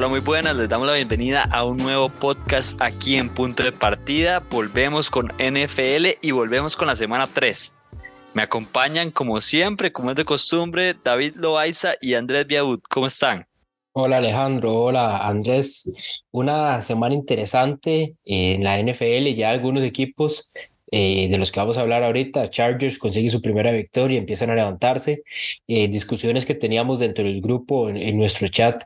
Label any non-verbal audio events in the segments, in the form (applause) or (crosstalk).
Hola, muy buenas, les damos la bienvenida a un nuevo podcast aquí en Punto de Partida. Volvemos con NFL y volvemos con la semana 3. Me acompañan como siempre, como es de costumbre, David Loaiza y Andrés Biaud. ¿Cómo están? Hola Alejandro, hola Andrés. Una semana interesante en la NFL, ya algunos equipos eh, de los que vamos a hablar ahorita, Chargers consigue su primera victoria, empiezan a levantarse. Eh, discusiones que teníamos dentro del grupo en nuestro chat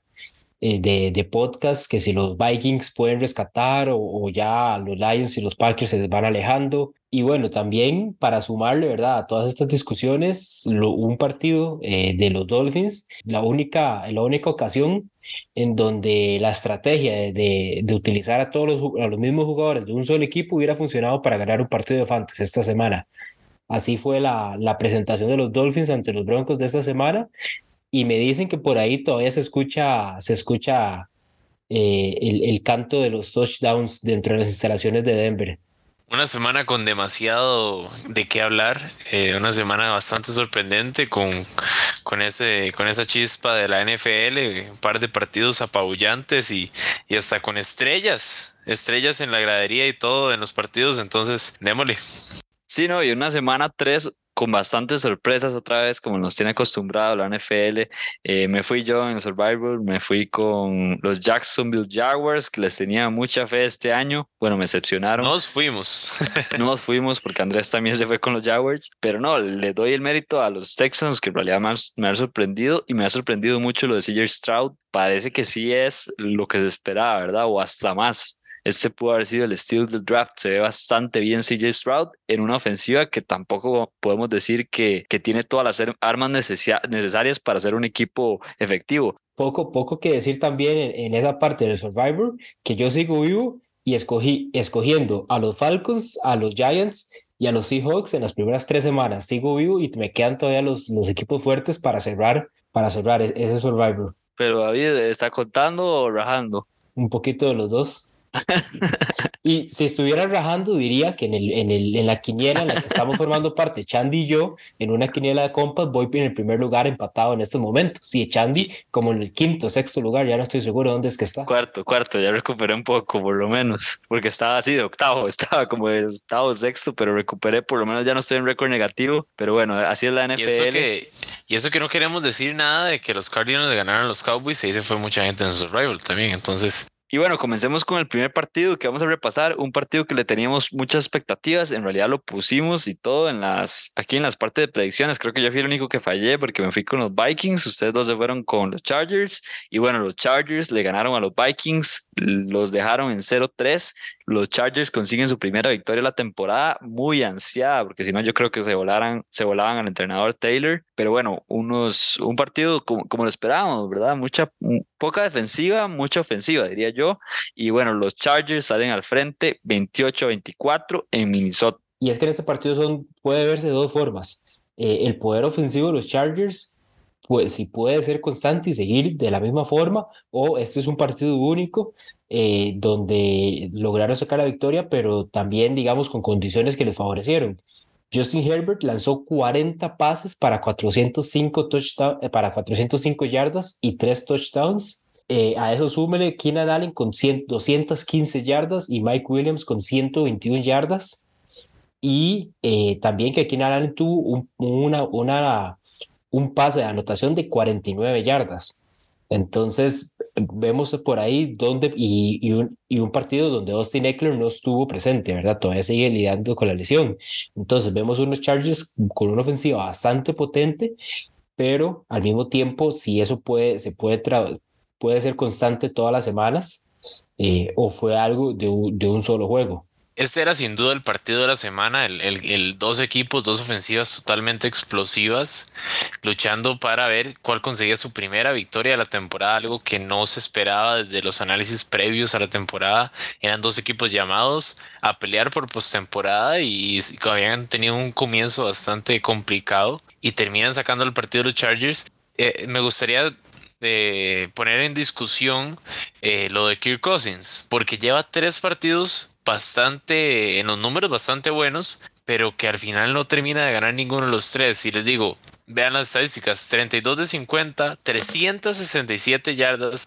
eh, de, de, podcast, que si los Vikings pueden rescatar o, ya los Lions y los Packers se van alejando. Y bueno, también para sumarle, ¿verdad? A todas estas discusiones, un partido eh, de los Dolphins, la única, la única ocasión en donde la estrategia de, de, utilizar a todos los, a los mismos jugadores de un solo equipo hubiera funcionado para ganar un partido de Fantasy esta semana. Así fue la, la presentación de los Dolphins ante los Broncos de esta semana y me dicen que por ahí todavía se escucha, se escucha eh, el, el, canto de los touchdowns dentro de las instalaciones de Denver. Una semana con demasiado de qué hablar, eh, una semana bastante sorprendente con, con, ese, con esa chispa de la NFL, un par de partidos apabullantes y, y hasta con estrellas, estrellas en la gradería y todo en los partidos, entonces démosle. Sí, no, y una semana tres con bastantes sorpresas otra vez, como nos tiene acostumbrado la NFL. Eh, me fui yo en Survivor, me fui con los Jacksonville Jaguars, que les tenía mucha fe este año. Bueno, me decepcionaron. Nos fuimos. (laughs) nos fuimos porque Andrés también se fue con los Jaguars, pero no, le doy el mérito a los Texans, que en realidad me, me ha sorprendido y me ha sorprendido mucho lo de CJ Stroud. Parece que sí es lo que se esperaba, ¿verdad? O hasta más. Este pudo haber sido el steal del draft. Se ve bastante bien CJ Stroud en una ofensiva que tampoco podemos decir que, que tiene todas las armas necesarias para ser un equipo efectivo. Poco, poco que decir también en, esa parte del Survivor, que yo sigo vivo y escogí, escogiendo a los Falcons, a los Giants y a los Seahawks en las primeras tres semanas. Sigo vivo y me quedan todavía los, los equipos fuertes para cerrar, para cerrar ese Survivor. Pero David, ¿está contando o rajando? Un poquito de los dos (laughs) y si estuviera rajando, diría que en, el, en, el, en la quiniela en la que estamos formando parte, Chandy y yo, en una quiniela de compas, voy en el primer lugar empatado en estos momentos. Sí, Chandy como en el quinto, sexto lugar, ya no estoy seguro dónde es que está. Cuarto, cuarto, ya recuperé un poco, por lo menos, porque estaba así de octavo, (laughs) estaba como de octavo, sexto, pero recuperé, por lo menos ya no estoy en récord negativo, pero bueno, así es la NFL. Y eso, que, y eso que no queremos decir nada de que los Cardinals ganaron a los Cowboys, y se fue mucha gente en su rival también, entonces y bueno, comencemos con el primer partido que vamos a repasar, un partido que le teníamos muchas expectativas, en realidad lo pusimos y todo en las aquí en las partes de predicciones, creo que yo fui el único que fallé porque me fui con los Vikings, ustedes dos se fueron con los Chargers. Y bueno, los Chargers le ganaron a los Vikings, los dejaron en 0-3, los Chargers consiguen su primera victoria de la temporada, muy ansiada, porque si no yo creo que se volaran, se volaban al entrenador Taylor, pero bueno, unos un partido como, como lo esperábamos, ¿verdad? Mucha poca defensiva, mucha ofensiva, diría yo y bueno, los Chargers salen al frente 28-24 en Minnesota. Y es que en este partido son, puede verse de dos formas. Eh, el poder ofensivo de los Chargers, pues si puede ser constante y seguir de la misma forma, o este es un partido único eh, donde lograron sacar la victoria, pero también, digamos, con condiciones que les favorecieron. Justin Herbert lanzó 40 pases para 405, touchdown, eh, para 405 yardas y 3 touchdowns. Eh, a eso súmele Keenan Allen con 215 yardas y Mike Williams con 121 yardas. Y eh, también que Keenan Allen tuvo un, una, una, un pase de anotación de 49 yardas. Entonces, vemos por ahí donde, y, y, un, y un partido donde Austin Eckler no estuvo presente, ¿verdad? Todavía sigue lidiando con la lesión. Entonces, vemos unos Chargers con una ofensiva bastante potente, pero al mismo tiempo, si eso puede, se puede, puede ser constante todas las semanas eh, o fue algo de de un, solo juego. Este era sin duda el partido de la semana, el, el, dos equipos, dos ofensivas totalmente explosivas, luchando para ver cuál conseguía su primera victoria de la temporada, algo que no se esperaba desde los análisis previos a la temporada. Eran dos equipos llamados a pelear por postemporada y, habían tenido un comienzo bastante complicado y terminan sacando el partido de los Chargers. Eh, me gustaría de poner en discusión eh, lo de Kirk Cousins, porque lleva tres partidos bastante, en los números bastante buenos, pero que al final no termina de ganar ninguno de los tres. Y les digo, vean las estadísticas, 32 de 50, 367 yardas,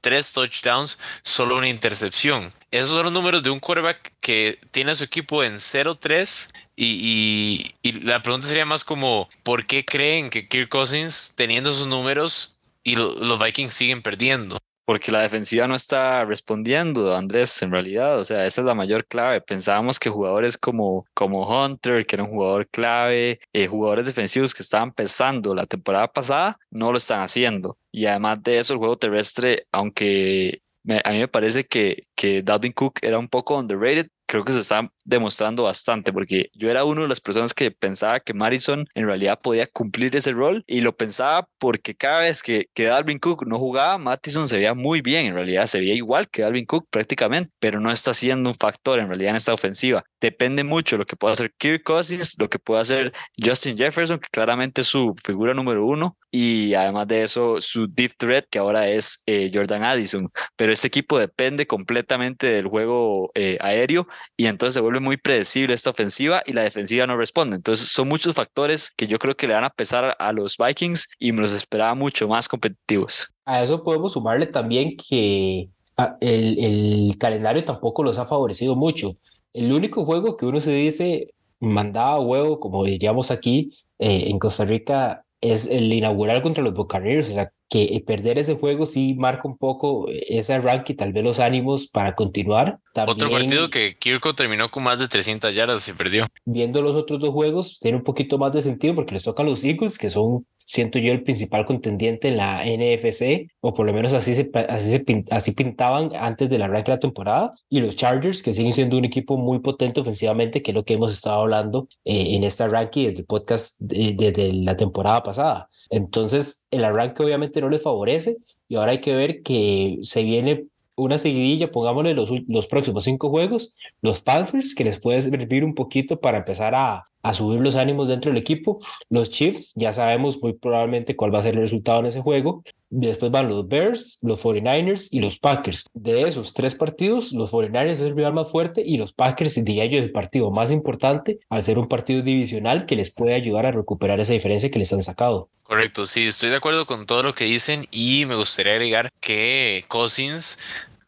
tres touchdowns, solo una intercepción. Esos son los números de un quarterback que tiene a su equipo en 0-3 y, y, la pregunta sería más como, ¿por qué creen que Kirk Cousins, teniendo esos números, y los Vikings siguen perdiendo? Porque la defensiva no está respondiendo, Andrés, en realidad, o sea, esa es la mayor clave. Pensábamos que jugadores como, como Hunter, que era un jugador clave, eh, jugadores defensivos que estaban pesando la temporada pasada, no lo están haciendo. Y además de eso, el juego terrestre, aunque a mí me parece que, que Dalvin Cook era un poco underrated, creo que se está demostrando bastante, porque yo era uno de las personas que pensaba que Madison en realidad podía cumplir ese rol y lo pensaba porque cada vez que, que Dalvin Cook no jugaba, Madison se veía muy bien, en realidad se veía igual que Dalvin Cook prácticamente, pero no está siendo un factor en realidad en esta ofensiva. Depende mucho de lo que pueda hacer Kirk Cousins, lo que pueda hacer Justin Jefferson, que claramente es su figura número uno, y además de eso su deep threat, que ahora es eh, Jordan Addison. Pero este equipo depende completamente del juego eh, aéreo y entonces se vuelve muy predecible esta ofensiva y la defensiva no responde. Entonces son muchos factores que yo creo que le van a pesar a los Vikings y me los esperaba mucho más competitivos. A eso podemos sumarle también que ah, el, el calendario tampoco los ha favorecido mucho. El único juego que uno se dice mandaba huevo, como diríamos aquí eh, en Costa Rica, es el inaugural contra los Buccaneers, o sea, que perder ese juego sí marca un poco ese arranque y tal vez los ánimos para continuar. Otro partido que Kirko terminó con más de 300 yardas y perdió. Viendo los otros dos juegos, tiene un poquito más de sentido porque les tocan los Eagles, que son siento yo el principal contendiente en la NFC, o por lo menos así, se, así, así pintaban antes del arranque de la temporada, y los Chargers, que siguen siendo un equipo muy potente ofensivamente, que es lo que hemos estado hablando eh, en este arranque desde el podcast desde la temporada pasada. Entonces, el arranque obviamente no le favorece, y ahora hay que ver que se viene una seguidilla, pongámosle los, los próximos cinco juegos, los Panthers, que les puede servir un poquito para empezar a, a subir los ánimos dentro del equipo. Los Chiefs, ya sabemos muy probablemente cuál va a ser el resultado en ese juego. Después van los Bears, los 49ers y los Packers. De esos tres partidos, los 49ers es el rival más fuerte y los Packers diría yo el partido más importante al ser un partido divisional que les puede ayudar a recuperar esa diferencia que les han sacado. Correcto, sí, estoy de acuerdo con todo lo que dicen y me gustaría agregar que Cousins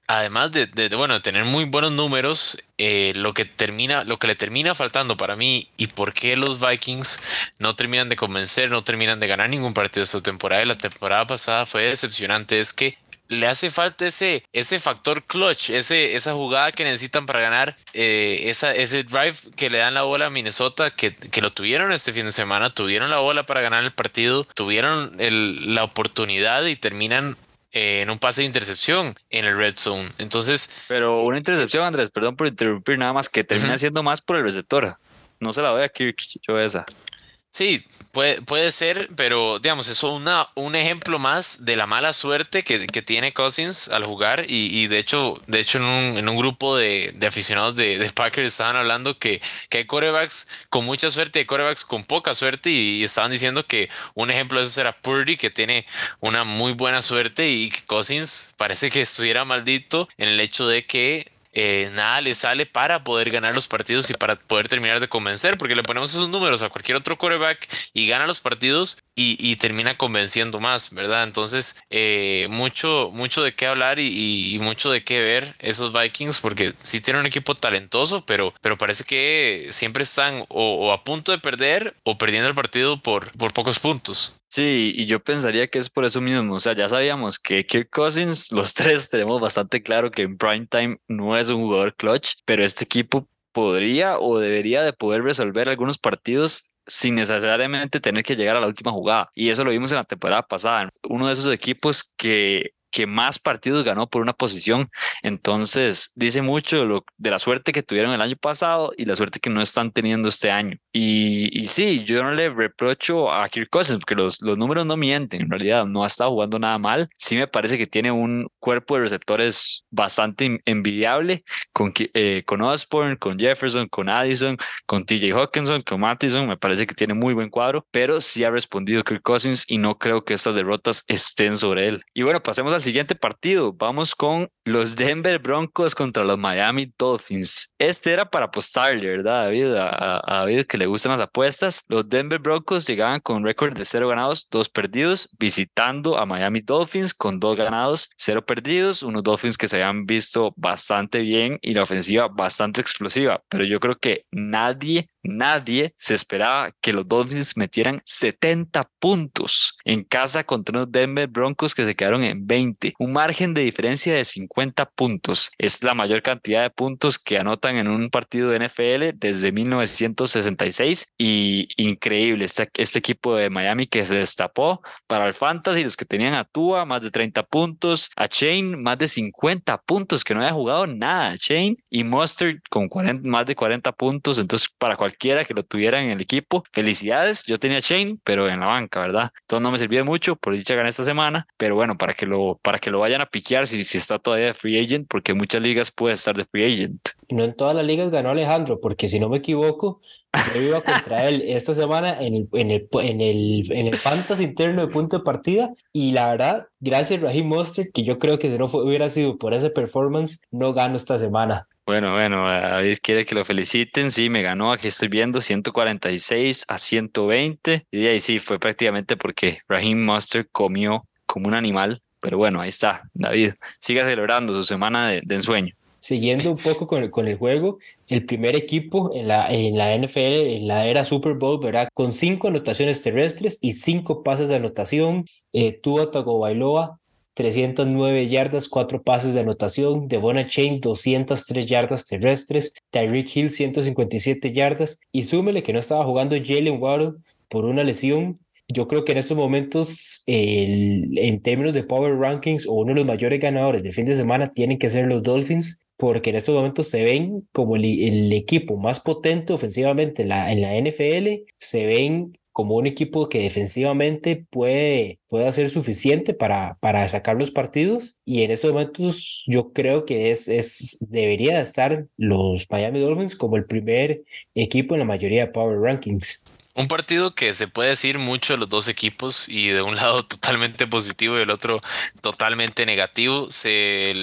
además de, bueno, tener muy buenos números, eh, lo que termina, lo que le termina faltando para mí y por qué los Vikings no terminan de convencer, no terminan de ganar ningún partido esta temporada y la temporada pasada fue decepcionante, es que le hace falta ese, ese factor clutch, ese, esa jugada que necesitan para ganar, eh, esa, ese drive que le dan la bola a Minnesota, que, que, lo tuvieron este fin de semana, tuvieron la bola para ganar el partido, tuvieron la oportunidad y terminan eh, en un pase de intercepción en el red zone. Entonces. Pero una intercepción, Andrés, perdón por interrumpir, nada más que termina siendo más por el receptor. No se la doy a Kirk, yo esa. Sí, puede, puede ser, pero digamos, es una, un ejemplo más de la mala suerte que, que tiene Cousins al jugar. Y, y, de hecho, de hecho en, un, en un grupo de, de aficionados de, de, Packers estaban hablando que, que hay corebacks con mucha suerte y hay corebacks con poca suerte. Y, estaban diciendo que un ejemplo de eso era Purdy, que tiene una muy buena suerte, y Cousins parece que estuviera maldito en el hecho de que eh, nada le sale para poder ganar los partidos y para poder terminar de convencer, porque le ponemos esos números a cualquier otro quarterback y gana los partidos y, termina convenciendo más, ¿verdad? Entonces, eh, mucho, mucho de qué hablar y, mucho de qué ver esos Vikings, porque sí tienen un equipo talentoso, pero, pero parece que siempre están o, a punto de perder o perdiendo el partido por, por pocos puntos. Sí, y yo pensaría que es por eso mismo. O sea, ya sabíamos que Kirk Cousins, los (laughs) tres tenemos bastante claro que en prime time no es un jugador clutch, pero este equipo podría o debería de poder resolver algunos partidos sin necesariamente tener que llegar a la última jugada. Y eso lo vimos en la temporada pasada. Uno de esos equipos que que más partidos ganó por una posición. Entonces, dice mucho de, lo, de la suerte que tuvieron el año pasado y la suerte que no están teniendo este año. Y, sí, yo no le reprocho a Kirk Cousins porque los, los números no mienten. En realidad, no ha estado jugando nada mal. Sí me parece que tiene un cuerpo de receptores bastante envidiable con, eh, con Osborne, con Jefferson, con Addison, con TJ Hawkinson, con Mattison. Me parece que tiene muy buen cuadro, pero sí ha respondido Kirk Cousins y no creo que estas derrotas estén sobre él. Y bueno, pasemos al siguiente partido. Vamos con los Denver Broncos contra los Miami Dolphins. Este era para apostarle, ¿verdad, David? A, David que le le gustan las apuestas, los Denver Broncos llegaban con un récord de 0 ganados, 2 perdidos, visitando a Miami Dolphins con 2 ganados, 0 perdidos, unos Dolphins que se habían visto bastante bien y la ofensiva bastante explosiva, pero yo creo que nadie Nadie se esperaba que los Dolphins metieran 70 puntos en casa contra los Denver Broncos que se quedaron en 20. Un margen de diferencia de 50 puntos. Es la mayor cantidad de puntos que anotan en un partido de NFL desde 1966 y increíble este, este equipo de Miami que se destapó para el Fantasy, los que tenían a Tua más de 30 puntos, a Chain más de 50 puntos que no había jugado nada, Chain y Mustard con 40, más de 40 puntos, entonces para cualquier quiera que lo tuviera en el equipo. Felicidades, yo tenía Shane, pero en la banca, ¿verdad? Entonces no me sirvió mucho, por dicha gané esta semana, pero bueno, para que lo, para que lo vayan a piquear si, si está todavía de free agent, porque en muchas ligas puede estar de free agent. No en todas las ligas ganó Alejandro, porque si no me equivoco, yo iba contra él (laughs) esta semana en el, en el, en el, en el fantasy interno de punto de partida y la verdad, gracias a Raheem Monster, que yo creo que si no hubiera sido por ese performance, no gano esta semana. Bueno, bueno, David quiere que lo feliciten. Sí, me ganó, aquí estoy viendo 146 a 120. Y ahí sí, fue prácticamente porque Raheem Monster comió como un animal. Pero bueno, ahí está, David. Siga celebrando su semana de, ensueño. Siguiendo un poco con el, con el juego, el primer equipo en la, en la NFL, en la era Super Bowl, verá con cinco anotaciones terrestres y cinco pases de anotación. Eh, Tua Tagovailoa 309 yardas, 4 pases de anotación, Devona Chain 203 yardas terrestres, Tyreek Hill 157 yardas y súmele que no estaba jugando Jalen Waddle por una lesión. Yo creo que en estos momentos, en términos de Power Rankings o uno de los mayores ganadores del fin de semana tienen que ser los Dolphins, porque en estos momentos se ven como el, equipo más potente ofensivamente en la NFL, se ven como un equipo que defensivamente puede, puede hacer suficiente para, para sacar los partidos. Y en estos momentos yo creo que es, es, debería estar los Miami Dolphins como el primer equipo en la mayoría de Power Rankings. Un partido que se puede decir mucho de los dos equipos y de un lado (laughs) totalmente positivo y del otro totalmente negativo. Se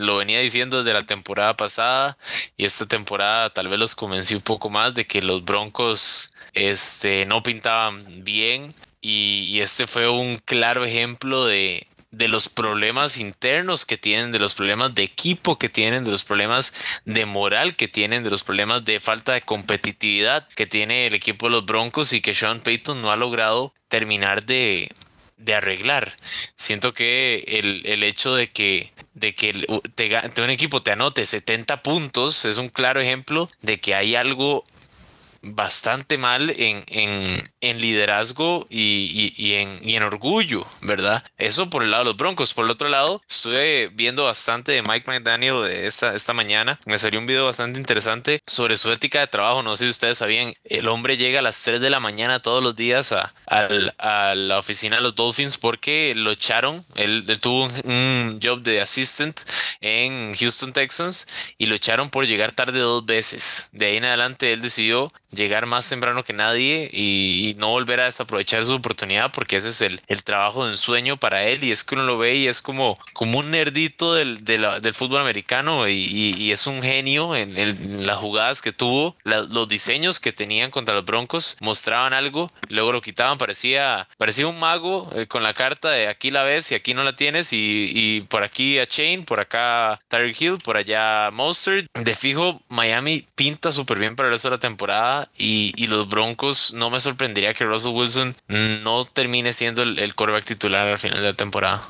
lo venía diciendo desde la temporada pasada y esta temporada tal vez los convencí un poco más de que los Broncos este, no pintaban bien y, este fue un claro ejemplo de, de los problemas internos que tienen, de los problemas de equipo que tienen, de los problemas de moral que tienen, de los problemas de falta de competitividad que tiene el equipo de los Broncos y que Sean Payton no ha logrado terminar de, de arreglar. Siento que el, el, hecho de que, de que te, un equipo te anote 70 puntos es un claro ejemplo de que hay algo bastante mal en, en, en liderazgo y, y, en, y, en, orgullo, ¿verdad? Eso por el lado de los Broncos. Por el otro lado, estuve viendo bastante de Mike McDaniel esta, esta mañana. Me salió un video bastante interesante sobre su ética de trabajo. No sé si ustedes sabían, el hombre llega a las 3 de la mañana todos los días a, a, la oficina de los Dolphins porque lo echaron. Él, tuvo un, un job de assistant en Houston Texans y lo echaron por llegar tarde dos veces. De ahí en adelante él decidió llegar más temprano que nadie y, no volver a desaprovechar su oportunidad porque ese es el, el, trabajo de un sueño para él y es que uno lo ve y es como, como un nerdito del, del fútbol americano y, es un genio en, las jugadas que tuvo, los diseños que tenían contra los Broncos mostraban algo, luego lo quitaban, parecía, parecía un mago eh, con la carta de aquí la ves y aquí no la tienes y, por aquí a Chain, por acá Tyreek Hill, por allá Monster. De fijo, Miami pinta súper bien para el resto de la temporada y, los Broncos no me sorprendería que Russell Wilson no termine siendo el, el quarterback titular al final de la temporada.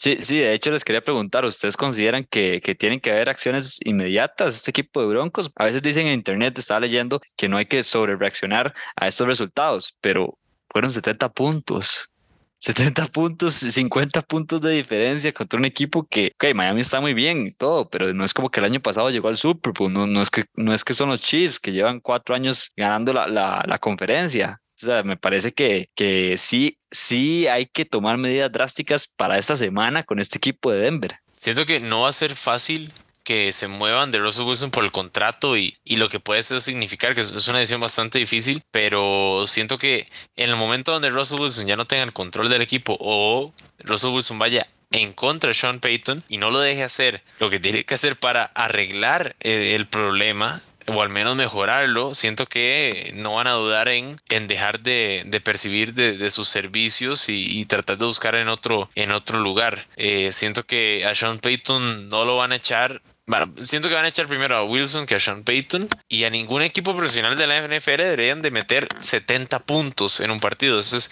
Sí, sí, de hecho les quería preguntar, ¿ustedes consideran que, que, tienen que haber acciones inmediatas este equipo de Broncos? A veces dicen en internet, estaba leyendo que no hay que sobrereaccionar a estos resultados, pero fueron 70 puntos. 70 puntos, 50 puntos de diferencia contra un equipo que, ok, Miami está muy bien y todo, pero no es como que el año pasado llegó al Super Bowl, no, no, es, que, no es que son los Chiefs que llevan cuatro años ganando la, la, la conferencia. O sea, me parece que, que sí, sí hay que tomar medidas drásticas para esta semana con este equipo de Denver. Siento que no va a ser fácil que se muevan de Russell Wilson por el contrato y, y lo que puede ser significar que es una decisión bastante difícil, pero siento que en el momento donde Russell Wilson ya no tenga el control del equipo o Russell Wilson vaya en contra de Sean Payton y no lo deje hacer lo que tiene que hacer para arreglar eh, el problema o al menos mejorarlo, siento que no van a dudar en, en dejar de, de percibir de, sus servicios y, tratar de buscar en otro, en otro lugar. Eh, siento que a Sean Payton no lo van a echar bueno, siento que van a echar primero a Wilson que a Sean Payton y a ningún equipo profesional de la NFL deberían de meter 70 puntos en un partido. Eso es,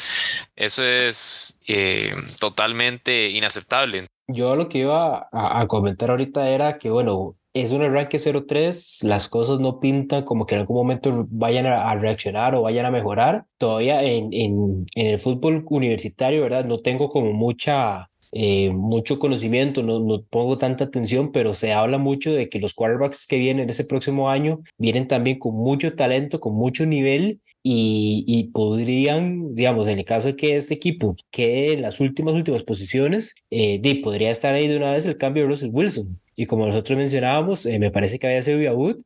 eso es eh, totalmente inaceptable. Yo lo que iba a, comentar ahorita era que, bueno, es un arranque 0-3, las cosas no pintan como que en algún momento vayan a, reaccionar o vayan a mejorar. Todavía en, en, en el fútbol universitario, ¿verdad? No tengo como mucha eh, mucho conocimiento, no, no, pongo tanta atención, pero se habla mucho de que los quarterbacks que vienen ese próximo año vienen también con mucho talento, con mucho nivel y, y, podrían, digamos, en el caso de que este equipo quede en las últimas, últimas posiciones, eh, podría estar ahí de una vez el cambio de Russell Wilson. Y como nosotros mencionábamos, eh, me parece que había sido Wood,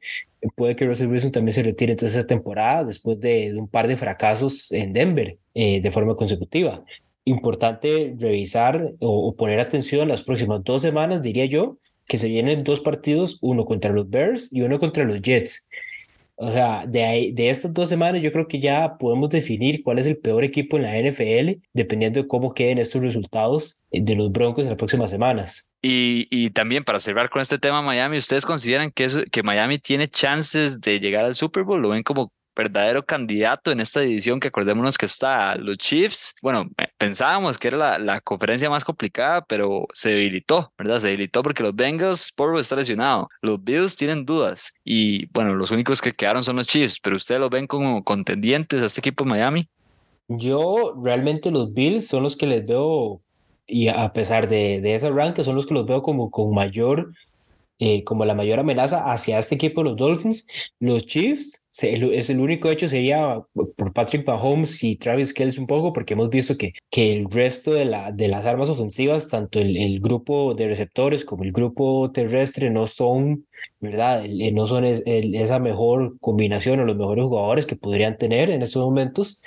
puede que Russell Wilson también se retire toda esa temporada después de, de un par de fracasos en Denver de forma consecutiva importante revisar o, poner atención las próximas dos semanas, diría yo, que se vienen dos partidos, uno contra los Bears y uno contra los Jets. O sea, de, ahí, de estas dos semanas yo creo que ya podemos definir cuál es el peor equipo en la NFL, dependiendo de cómo queden estos resultados de los Broncos en las próximas semanas. Y, y también para cerrar con este tema Miami, ¿ustedes consideran que, eso, que Miami tiene chances de llegar al Super Bowl? ¿Lo ven como verdadero candidato en esta división que acordémonos que está los Chiefs. Bueno, eh, pensábamos que era la, la conferencia más complicada, pero se debilitó, ¿verdad? Se debilitó porque los Bengals, por está lesionado. Los Bills tienen dudas y bueno, los únicos que quedaron son los Chiefs, pero ustedes los ven como contendientes a este equipo de Miami. Yo realmente los Bills son los que les veo y a pesar de, de ese rank, son los que los veo como con mayor eh, como la mayor amenaza hacia este equipo, los Dolphins. Los Chiefs es el único hecho sería por Patrick Mahomes y Travis Kelce un poco, porque hemos visto que, que el resto de, la, de las armas ofensivas, tanto el, el grupo de receptores como el grupo terrestre, no son, ¿verdad? No son esa mejor combinación o los mejores jugadores que podrían tener en estos momentos.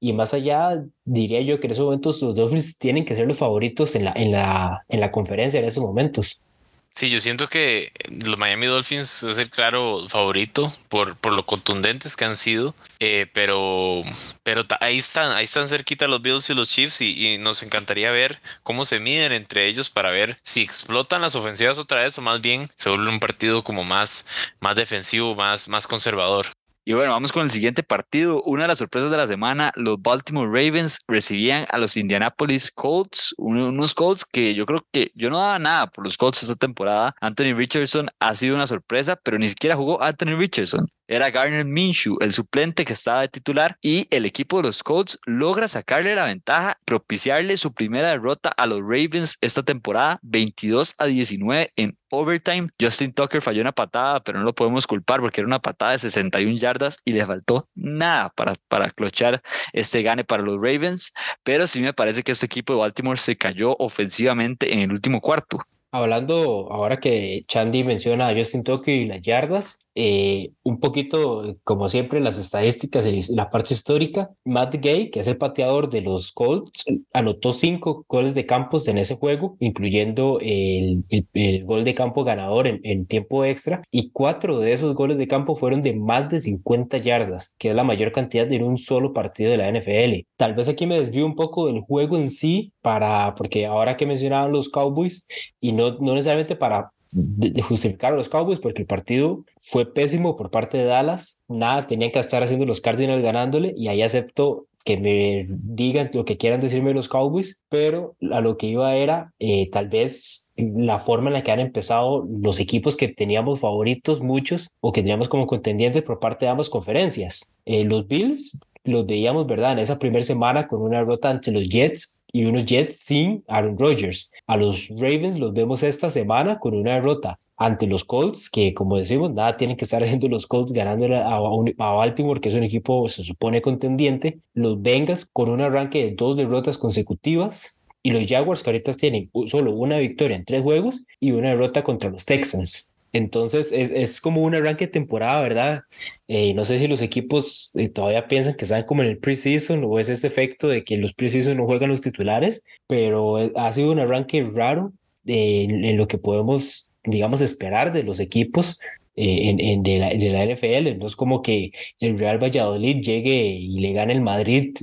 Y más allá, diría yo que en esos momentos los Dolphins tienen que ser los favoritos en la, en la, en la conferencia en esos momentos. Sí, yo siento que los Miami Dolphins es el claro favorito por, por lo contundentes que han sido, eh, pero, pero ahí están, ahí están cerquita los Bills y los Chiefs y, nos encantaría ver cómo se miden entre ellos para ver si explotan las ofensivas otra vez o más bien se vuelve un partido como más, más defensivo, más, más conservador. Y bueno, vamos con el siguiente partido. Una de las sorpresas de la semana, los Baltimore Ravens recibían a los Indianapolis Colts, unos Colts que yo creo que yo no daba nada por los Colts esta temporada. Anthony Richardson ha sido una sorpresa, pero ni siquiera jugó Anthony Richardson era Garner Minshew, el suplente que estaba de titular, y el equipo de los Colts logra sacarle la ventaja, propiciarle su primera derrota a los Ravens esta temporada, 22 a 19 en overtime. Justin Tucker falló una patada, pero no lo podemos culpar porque era una patada de 61 yardas y le faltó nada para, para clochar este gane para los Ravens, pero sí me parece que este equipo de Baltimore se cayó ofensivamente en el último cuarto. Hablando ahora que Chandy menciona a Justin Tucker y las yardas, eh, un poquito, como siempre, las estadísticas y la parte histórica. Matt Gay, que es el pateador de los Colts, anotó cinco goles de campos en ese juego, incluyendo el, el, gol de campo ganador en, en, tiempo extra, y cuatro de esos goles de campo fueron de más de 50 yardas, que es la mayor cantidad en un solo partido de la NFL. Tal vez aquí me desvío un poco del juego en sí, para, porque ahora que mencionaban los Cowboys, y no, no necesariamente para de, justificar a los Cowboys porque el partido fue pésimo por parte de Dallas. Nada, tenían que estar haciendo los Cardinals ganándole y ahí acepto que me digan lo que quieran decirme los Cowboys, pero a lo que iba era eh, tal vez la forma en la que han empezado los equipos que teníamos favoritos, muchos, o que teníamos como contendientes por parte de ambas conferencias. Eh, los Bills los veíamos, ¿verdad? En esa primera semana con una derrota ante los Jets y unos Jets sin Aaron Rodgers. A los Ravens los vemos esta semana con una derrota ante los Colts, que como decimos, nada tienen que estar (laughs) haciendo los Colts ganando a, Baltimore, que es un equipo, se supone, contendiente. Los Bengals con un arranque de dos derrotas consecutivas. Y los Jaguars que ahorita tienen solo una victoria en tres juegos y una derrota contra los Texans. Entonces es, es, como un arranque de temporada, ¿verdad? Eh, no sé si los equipos eh, todavía piensan que están como en el preseason o es ese efecto de que los preseason no juegan los titulares, pero eh, ha sido un arranque raro en, lo que podemos, digamos, esperar de los equipos en, en de, la, de la NFL. No es como que el Real Valladolid llegue y le gane el Madrid,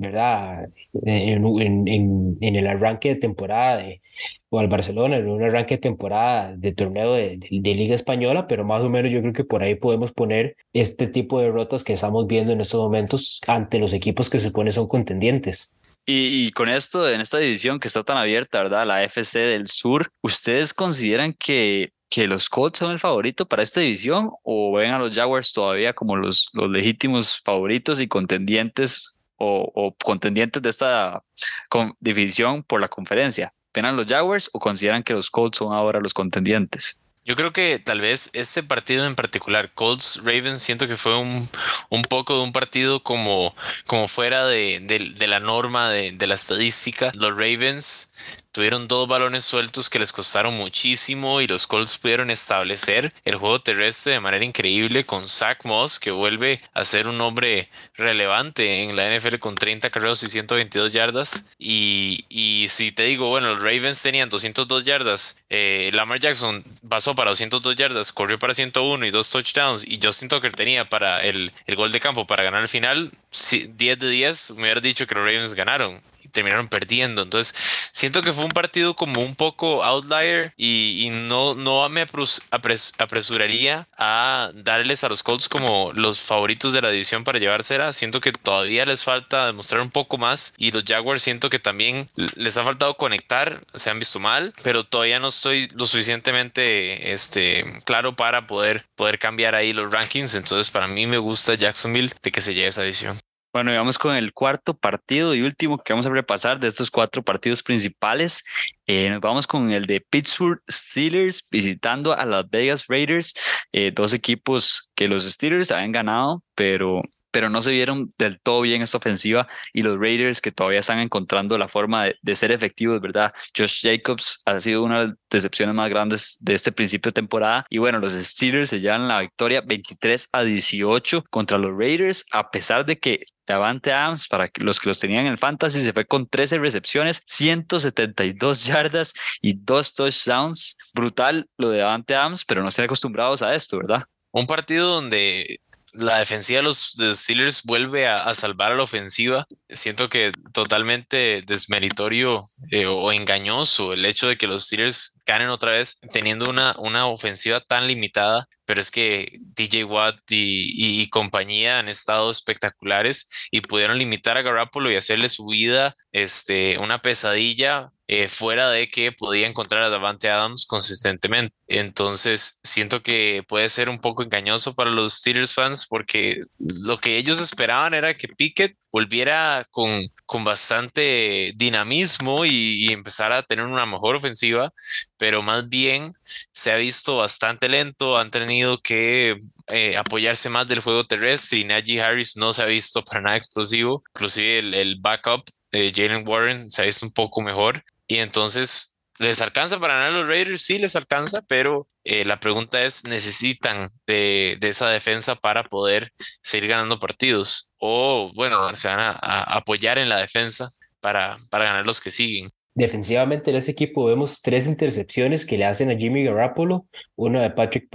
¿verdad? En, en, en el arranque de temporada de, o al Barcelona en un arranque de temporada de torneo de, de, Liga Española, pero más o menos yo creo que por ahí podemos poner este tipo de derrotas que estamos viendo en estos momentos ante los equipos que se supone son contendientes. Y, y, con esto, en esta división que está tan abierta, ¿verdad? La FC del Sur, ¿ustedes consideran que, que los Colts son el favorito para esta división o ven a los Jaguars todavía como los, los legítimos favoritos y contendientes o, contendientes de esta división por la conferencia? ¿Ven a los Jaguars o consideran que los Colts son ahora los contendientes? Yo creo que tal vez este partido en particular, Colts Ravens, siento que fue un, un poco de un partido como, como fuera de, de, de la norma de, de, la estadística. Los Ravens Tuvieron dos balones sueltos que les costaron muchísimo y los Colts pudieron establecer el juego terrestre de manera increíble con Zach Moss, que vuelve a ser un hombre relevante en la NFL con 30 carreras y 122 yardas. Y, y si te digo, bueno, los Ravens tenían 202 yardas, eh, Lamar Jackson pasó para 202 yardas, corrió para 101 y dos touchdowns, y Justin Tucker tenía para el, el gol de campo para ganar el final, 10 de 10, me hubiera dicho que los Ravens ganaron terminaron perdiendo. Entonces, siento que fue un partido como un poco outlier y, no, no me apresuraría a darles a los Colts como los favoritos de la división para llevársela. Siento que todavía les falta demostrar un poco más y los Jaguars siento que también les ha faltado conectar, se han visto mal, pero todavía no estoy lo suficientemente este, claro para poder, poder cambiar ahí los rankings. Entonces, para mí me gusta Jacksonville de que se lleve esa división. Bueno, y vamos con el cuarto partido y último que vamos a repasar de estos cuatro partidos principales. Eh, nos vamos con el de Pittsburgh Steelers visitando a Las Vegas Raiders, eh, dos equipos que los Steelers habían ganado, pero pero no se vieron del todo bien esta ofensiva y los Raiders que todavía están encontrando la forma de, ser efectivos, ¿verdad? Josh Jacobs ha sido una de las decepciones más grandes de este principio de temporada y bueno, los Steelers se llevan la victoria 23 a 18 contra los Raiders a pesar de que Davante Adams, para los que los tenían en el fantasy, se fue con 13 recepciones, 172 yardas y dos touchdowns. Brutal lo de Davante Adams, pero no están acostumbrados a esto, ¿verdad? Un partido donde la defensiva de los, Steelers vuelve a, salvar a la ofensiva. Siento que totalmente desmeritorio eh, o engañoso el hecho de que los Steelers ganen otra vez teniendo una, una ofensiva tan limitada pero es que DJ Watt y, compañía han estado espectaculares y pudieron limitar a Garoppolo y hacerle su vida este, una pesadilla eh, fuera de que podía encontrar a Davante Adams consistentemente. Entonces, siento que puede ser un poco engañoso para los Steelers fans porque lo que ellos esperaban era que Pickett volviera con, con bastante dinamismo y, y empezara a tener una mejor ofensiva, pero más bien se ha visto bastante lento, han tenido que eh, apoyarse más del juego terrestre y Najee Harris no se ha visto para nada explosivo, inclusive el, el backup eh, Jalen Warren se ha visto un poco mejor y entonces ¿Les alcanza para ganar los Raiders? Sí, les alcanza, pero eh, la pregunta es, ¿necesitan de, esa defensa para poder seguir ganando partidos? O, bueno, se van a, a apoyar en la defensa para, para ganar los que siguen. Defensivamente en ese equipo vemos tres intercepciones que le hacen a Jimmy Garoppolo, una de Patrick,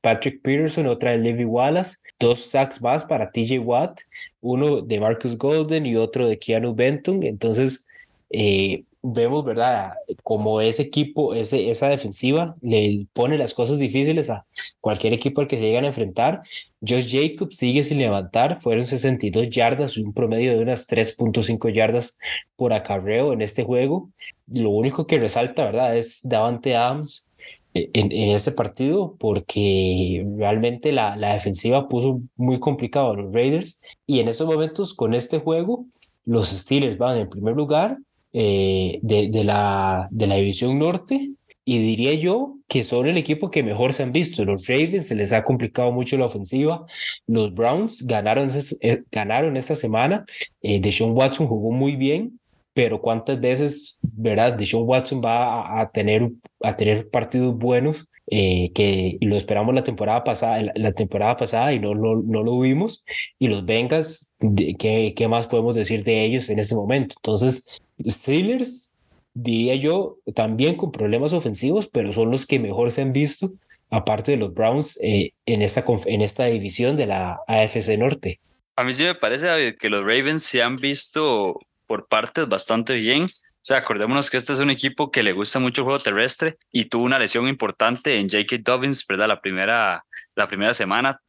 Patrick Peterson, otra de Levi Wallace, dos sacks más para TJ Watt, uno de Marcus Golden y otro de Keanu Benton. Entonces, eh, vemos, ¿verdad? Como ese equipo, ese, esa defensiva le pone las cosas difíciles a cualquier equipo al que se llegan a enfrentar. Josh Jacobs sigue sin levantar, fueron 62 yardas, un promedio de unas 3.5 yardas por acarreo en este juego. Lo único que resalta, ¿verdad? Es Davante Adams eh, en, en este partido porque realmente la, la defensiva puso muy complicado a los Raiders y en estos momentos con este juego los Steelers van en primer lugar eh, de, de, la, de la División Norte y diría yo que son el equipo que mejor se han visto. Los Ravens se les ha complicado mucho la ofensiva. Los Browns ganaron, eh, ganaron esta semana. Eh, Deshaun Watson jugó muy bien, pero cuántas veces, ¿verdad? Deshaun Watson va a, tener, a tener partidos buenos eh, que lo esperamos la temporada pasada, la, temporada pasada y no, no, no, lo vimos. Y los Bengals, ¿qué, ¿qué más podemos decir de ellos en este momento? Entonces, Steelers, diría yo, también con problemas ofensivos, pero son los que mejor se han visto aparte de los Browns, eh, en, esta, en esta división de la AFC Norte. A mí sí me parece, David, que los Ravens se han visto por partes bastante bien. O sea, acordémonos que este es un equipo que le gusta mucho el juego terrestre y tuvo una lesión importante en J.K. Dobbins, ¿verdad? La primera, la primera semana,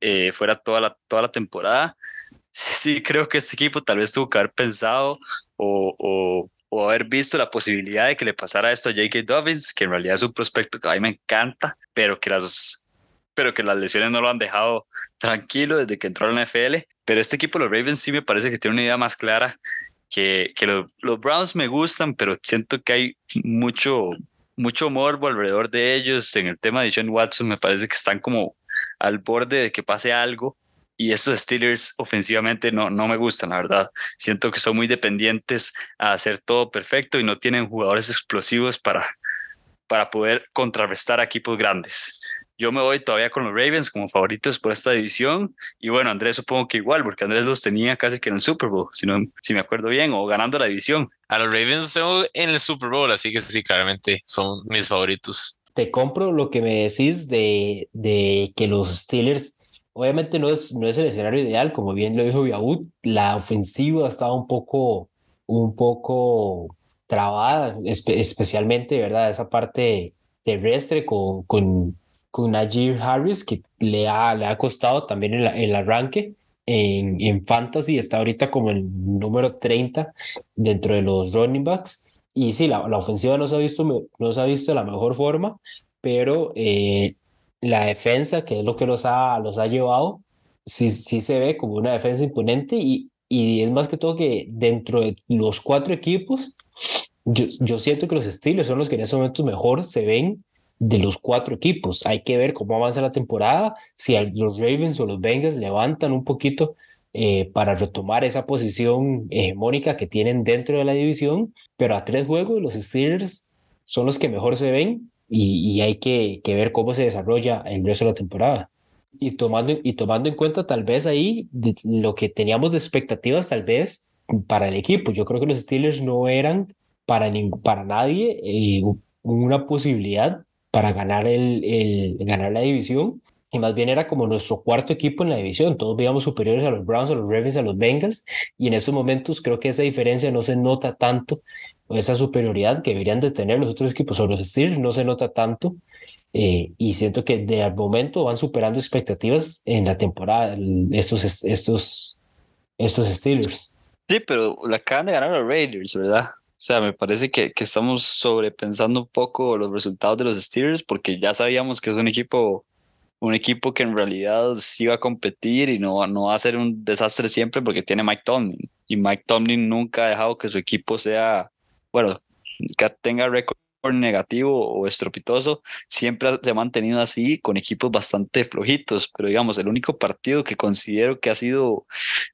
eh, fuera toda la, toda la temporada. Sí, creo que este equipo tal vez tuvo que haber pensado o, o, o haber visto la posibilidad de que le pasara esto a J.K. Dobbins, que en realidad es un prospecto que a mí me encanta, pero que las, pero que las lesiones no lo han dejado tranquilo desde que entró a la NFL. Pero este equipo, los Ravens, sí me parece que tiene una idea más clara que, que los, Browns me gustan, pero siento que hay mucho, mucho morbo alrededor de ellos. En el tema de John Watson me parece que están como al borde de que pase algo. Y estos Steelers ofensivamente no, no me gustan, la verdad. Siento que son muy dependientes a hacer todo perfecto y no tienen jugadores explosivos para, para poder contrarrestar a equipos grandes. Yo me voy todavía con los Ravens como favoritos por esta división. Y bueno, Andrés supongo que igual, porque Andrés los tenía casi que en el Super Bowl, si, no, si me acuerdo bien, o ganando la división. A los Ravens tengo en el Super Bowl, así que sí, claramente son mis favoritos. Te compro lo que me decís de, de que los Steelers, obviamente no es, no es el escenario ideal, como bien lo dijo Yaud, la ofensiva estaba un poco, un poco trabada, especialmente, ¿verdad? Esa parte terrestre con, con con Najee Harris, que le ha, le ha costado también el, el arranque. En, en, Fantasy está ahorita como el número 30 dentro de los running backs. Y sí, la, la ofensiva no se, ha visto, no se ha visto de la mejor forma, pero eh, la defensa, que es lo que los ha, los ha llevado, sí, sí se ve como una defensa imponente y, y es más que todo que dentro de los cuatro equipos, yo, yo siento que los Steelers son los que en estos momentos mejor se ven de los cuatro equipos. Hay que ver cómo avanza la temporada, si los Ravens o los Bengals levantan un poquito eh, para retomar esa posición hegemónica que tienen dentro de la división, pero a tres juegos los Steelers son los que mejor se ven y, hay que, que, ver cómo se desarrolla el resto de la temporada. Y tomando, y tomando en cuenta tal vez ahí lo que teníamos de expectativas tal vez para el equipo. Yo creo que los Steelers no eran para, para nadie eh, una posibilidad para ganar, el, el, ganar la división. Y más bien era como nuestro cuarto equipo en la división. Todos veíamos superiores a los Browns, a los Ravens, a los Bengals. Y en esos momentos creo que esa diferencia no se nota tanto. Esa superioridad que deberían de tener los otros equipos sobre los Steelers no se nota tanto. Eh, y siento que de al momento van superando expectativas en la temporada estos, estos, estos Steelers. Sí, pero la acaban de ganar los Raiders, ¿verdad? O sea, me parece que, que, estamos sobrepensando un poco los resultados de los Steelers porque ya sabíamos que es un equipo, un equipo que en realidad sí va a competir y no, no va a ser un desastre siempre porque tiene Mike Tomlin. Y Mike Tomlin nunca ha dejado que su equipo sea, bueno, que tenga récord negativo o estropitoso, siempre se ha mantenido así con equipos bastante flojitos, pero digamos, el único partido que considero que ha sido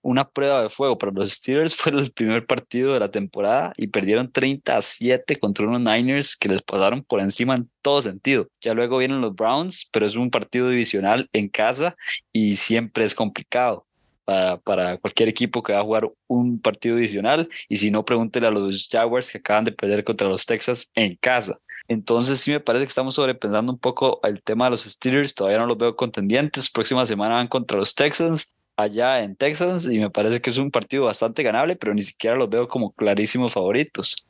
una prueba de fuego para los Steelers fue el primer partido de la temporada y perdieron 30 a 7 contra unos Niners que les pasaron por encima en todo sentido. Ya luego vienen los Browns, pero es un partido divisional en casa y siempre es complicado para, cualquier equipo que va a jugar un partido adicional. Y si no, pregúntele a los Jaguars que acaban de perder contra los Texas en casa. Entonces sí me parece que estamos sobrepensando un poco el tema de los Steelers. Todavía no los veo contendientes. Próxima semana van contra los Texans allá en Texas y me parece que es un partido bastante ganable, pero ni siquiera los veo como clarísimos favoritos.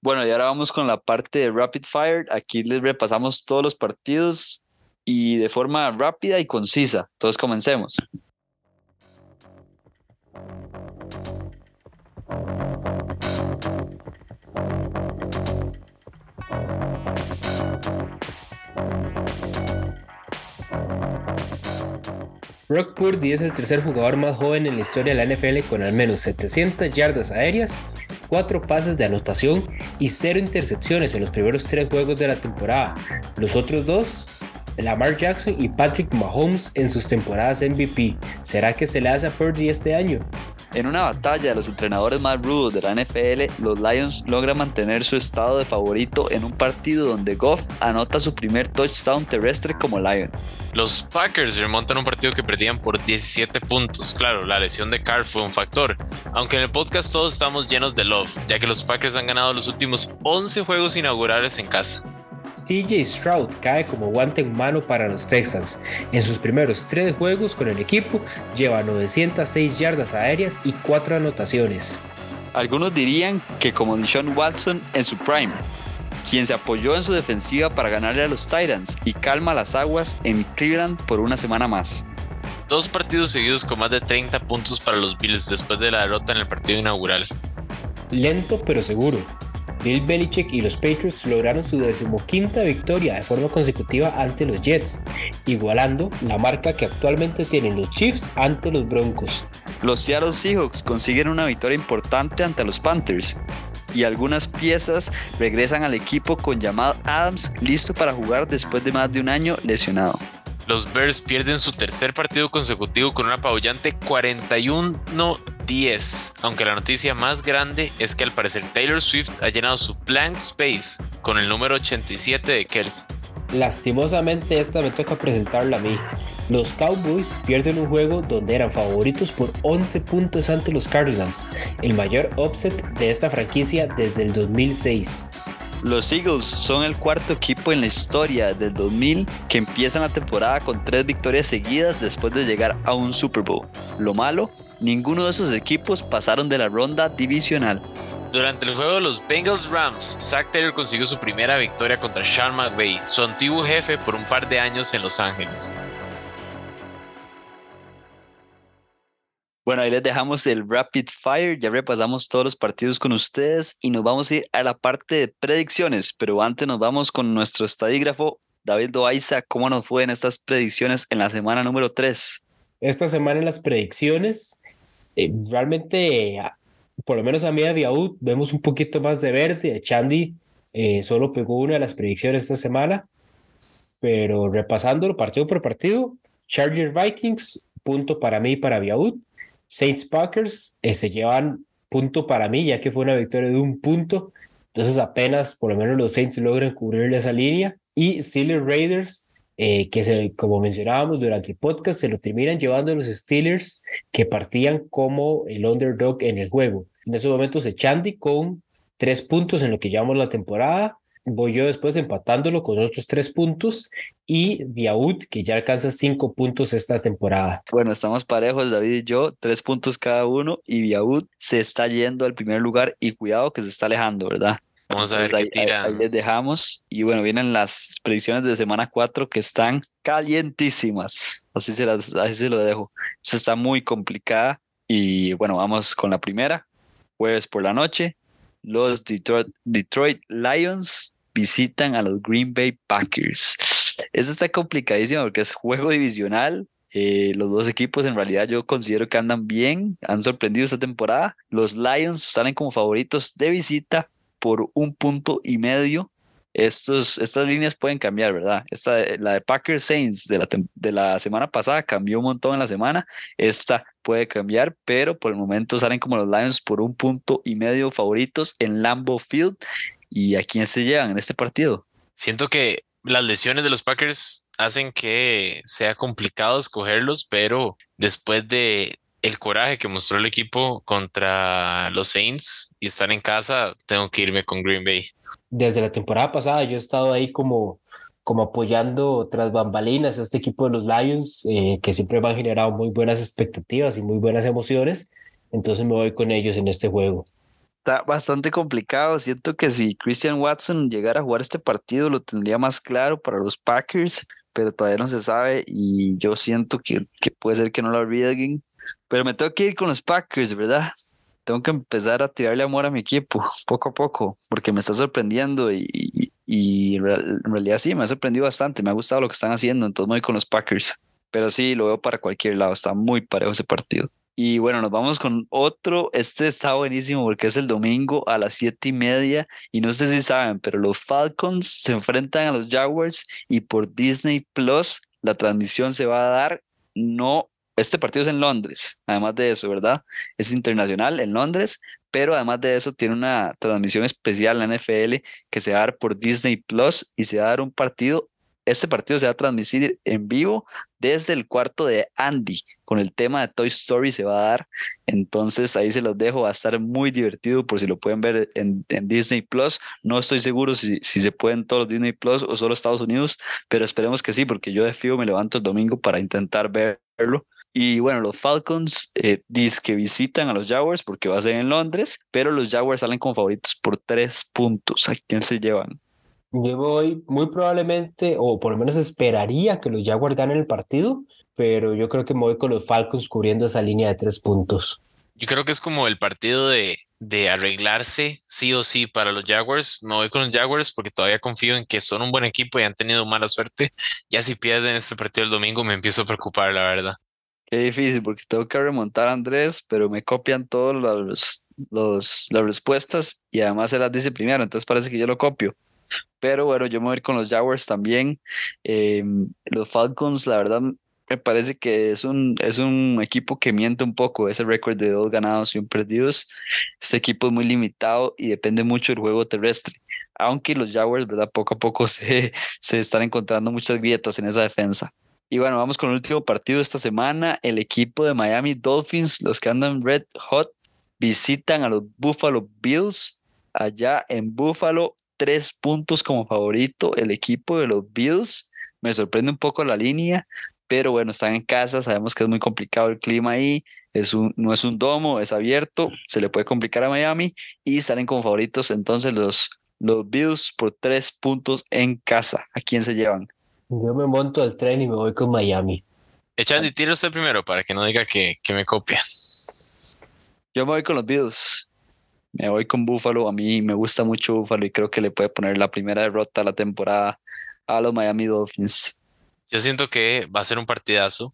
Bueno, y ahora vamos con la parte de Rapid Fire. Aquí les repasamos todos los partidos y de forma rápida y concisa. Entonces comencemos. Brock Purdy es el tercer jugador más joven en la historia de la NFL con al menos 700 yardas aéreas, 4 pases de anotación y 0 intercepciones en los primeros 3 juegos de la temporada. Los otros dos Lamar Jackson y Patrick Mahomes en sus temporadas MVP. ¿Será que se le hace a Purdy este año? En una batalla de los entrenadores más rudos de la NFL, los Lions logran mantener su estado de favorito en un partido donde Goff anota su primer touchdown terrestre como Lion. Los Packers remontan un partido que perdían por 17 puntos. Claro, la lesión de Carr fue un factor, aunque en el podcast todos estamos llenos de love, ya que los Packers han ganado los últimos 11 juegos inaugurales en casa. CJ Stroud cae como guante en mano para los Texans. En sus primeros tres juegos con el equipo, lleva 906 yardas aéreas y 4 anotaciones. Algunos dirían que como Deshaun Watson en su prime, quien se apoyó en su defensiva para ganarle a los Titans y calma las aguas en Cleveland por una semana más. Dos partidos seguidos con más de 30 puntos para los Bills después de la derrota en el partido inaugural. Lento pero seguro. Bill Belichick y los Patriots lograron su decimoquinta victoria de forma consecutiva ante los Jets, igualando la marca que actualmente tienen los Chiefs ante los Broncos. Los Seattle Seahawks consiguen una victoria importante ante los Panthers y algunas piezas regresan al equipo con llamado Adams listo para jugar después de más de un año lesionado. Los Bears pierden su tercer partido consecutivo con un apabullante 41-10, aunque la noticia más grande es que al parecer Taylor Swift ha llenado su blank space con el número 87 de Kelsey. Lastimosamente esta me toca presentarla a mí. Los Cowboys pierden un juego donde eran favoritos por 11 puntos ante los Cardinals, el mayor upset de esta franquicia desde el 2006. Los Eagles son el cuarto equipo en la historia del 2000 que empiezan la temporada con tres victorias seguidas después de llegar a un Super Bowl. Lo malo, ninguno de esos equipos pasaron de la ronda divisional. Durante el juego de los Bengals Rams, Zach Taylor consiguió su primera victoria contra Sean McVay, su antiguo jefe por un par de años en Los Ángeles. Bueno, ahí les dejamos el Rapid Fire, ya repasamos todos los partidos con ustedes y nos vamos a ir a la parte de predicciones, pero antes nos vamos con nuestro estadígrafo David Doaiza, ¿cómo nos fue en estas predicciones en la semana número 3? Esta semana en las predicciones, eh, realmente, por lo menos a mí a Viaud, vemos un poquito más de verde, Chandy eh, solo pegó una de las predicciones esta semana, pero repasándolo partido por partido, Charger Vikings, punto para mí y para Viaud, Saints Packers eh, se llevan punto para mí, ya que fue una victoria de un punto. Entonces apenas por lo menos los Saints logran cubrirle esa línea. Y Steelers Raiders, eh, que se, como mencionábamos durante el podcast, se lo terminan llevando los Steelers que partían como el underdog en el juego. En esos momentos Chandy con tres puntos en lo que llamamos la temporada voy yo después empatándolo con otros tres puntos y Viaud que ya alcanza cinco puntos esta temporada. Bueno, estamos parejos David y yo, tres puntos cada uno y Viaud se está yendo al primer lugar y cuidado que se está alejando, ¿verdad? Vamos a ver qué tira. Ahí, les dejamos y bueno, vienen las predicciones de semana cuatro que están calientísimas, así se, las, así se lo dejo. Se está muy complicada y bueno, vamos con la primera, jueves por la noche, los Detroit, Lions visitan a los Green Bay Packers. Eso está complicadísimo porque es juego divisional. Eh, los dos equipos en realidad yo considero que andan bien, han sorprendido esta temporada. Los Lions salen como favoritos de visita por un punto y medio estos, estas líneas pueden cambiar, ¿verdad? Esta, la de Packers Saints de la, de la semana pasada cambió un montón en la semana. Esta puede cambiar, pero por el momento salen como los Lions por un punto y medio favoritos en Lambeau Field. ¿Y a quién se llevan en este partido? Siento que las lesiones de los Packers hacen que sea complicado escogerlos, pero después de el coraje que mostró el equipo contra los Saints y estar en casa, tengo que irme con Green Bay. Desde la temporada pasada yo he estado ahí como, como apoyando tras bambalinas a este equipo de los Lions, eh, que siempre me han generado muy buenas expectativas y muy buenas emociones. Entonces me voy con ellos en este juego. Está bastante complicado. Siento que si Christian Watson llegara a jugar este partido lo tendría más claro para los Packers, pero todavía no se sabe y yo siento que, que puede ser que no lo arriesguen pero me tengo que ir con los Packers, ¿verdad? Tengo que empezar a tirarle amor a mi equipo poco a poco, porque me está sorprendiendo y, y, en realidad sí, me ha sorprendido bastante. Me ha gustado lo que están haciendo, entonces me voy con los Packers. Pero sí, lo veo para cualquier lado, está muy parejo ese partido. Y bueno, nos vamos con otro. Este está buenísimo porque es el domingo a las siete y media. Y no sé si saben, pero los Falcons se enfrentan a los Jaguars y por Disney Plus la transmisión se va a dar no este partido es en Londres, además de eso, ¿verdad? Es internacional en Londres, pero además de eso tiene una transmisión especial en la NFL que se va a dar por Disney Plus y se va a dar un partido Este partido se va a transmitir en vivo desde el cuarto de Andy, con el tema de Toy Story se va a dar. Entonces ahí se los dejo, va a estar muy divertido por si lo pueden ver en, Disney Plus. No estoy seguro si, si se pueden todos Disney Plus o solo Estados Unidos, pero esperemos que sí, porque yo de fijo me levanto el domingo para intentar verlo. Y bueno, los Falcons eh, dicen que visitan a los Jaguars porque va a ser en Londres, pero los Jaguars salen como favoritos por tres puntos. ¿A quién se llevan? Yo voy muy probablemente, o por lo menos esperaría que los Jaguars ganen el partido, pero yo creo que me voy con los Falcons cubriendo esa línea de tres puntos. Yo creo que es como el partido de, de arreglarse sí o sí para los Jaguars. Me voy con los Jaguars porque todavía confío en que son un buen equipo y han tenido mala suerte. Ya si pierden este partido el domingo me empiezo a preocupar, la verdad. Qué difícil porque tengo que remontar a Andrés, pero me copian todas los, los, las respuestas y además se las dice primero, entonces parece que yo lo copio. Pero bueno, yo me voy con los Jaguars también. Em, los Falcons, la verdad, me parece que es un, es un equipo que miente un poco, ese récord de dos ganados y un perdidos. Este equipo es muy limitado y depende mucho del juego terrestre. Aunque los Jaguars, ¿verdad? Poco a poco (laughs) se, se están encontrando muchas grietas en esa defensa. Y bueno, vamos con el último partido de esta semana. El equipo de Miami Dolphins, los que andan red hot, visitan a los Buffalo Bills allá en Buffalo tres puntos como favorito el equipo de los Bills. Me sorprende un poco la línea, pero bueno, están en casa, sabemos que es muy complicado el clima ahí, es un, no es un domo, es abierto, se le puede complicar a Miami y salen como favoritos entonces los, los Bills por tres puntos en casa. ¿A quién se llevan? Yo me monto al tren y me voy con Miami. Echandi, tira usted primero para que no diga que, que me copia. Yo me voy con los Bills. Me voy con Buffalo. A mí me gusta mucho Buffalo y creo que le puede poner la primera derrota a la temporada a los Miami Dolphins. Yo siento que va a ser un partidazo.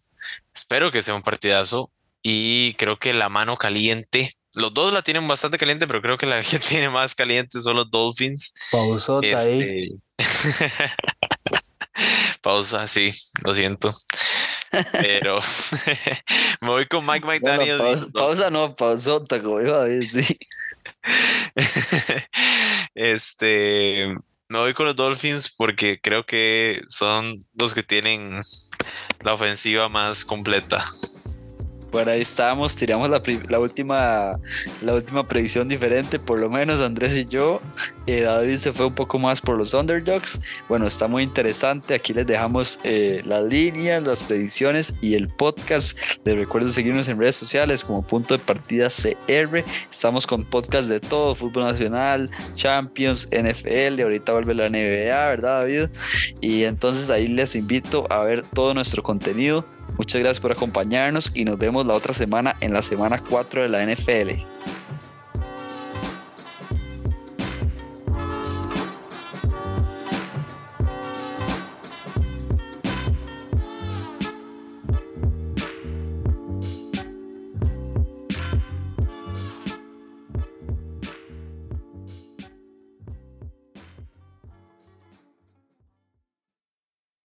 Espero que sea un partidazo. Y creo que la mano caliente, los dos la tienen bastante caliente, pero creo que la (laughs) que tiene más caliente son los Dolphins. Pausota ahí. (laughs) (laughs) Pausa, sí, lo siento. Pero (laughs) me voy con Mike McDaniel. pausa, no, pausota, como iba a decir. (laughs) este, me voy con los Dolphins porque creo que son los que tienen la ofensiva más completa. Bueno, ahí estamos, tiramos la, la, última, la última predicción diferente, por lo menos Andrés y yo. Eh, David se fue un poco más por los underdogs. Bueno, está muy interesante. Aquí les dejamos eh, las líneas, las predicciones y el podcast. Les recuerdo seguirnos en redes sociales como punto de partida CR. Estamos con podcast de todo, fútbol nacional, Champions, NFL, ahorita vuelve la NBA, ¿verdad David? Y entonces ahí les invito a ver todo nuestro contenido Muchas gracias por acompañarnos y nos vemos la otra semana en la semana 4 de la NFL.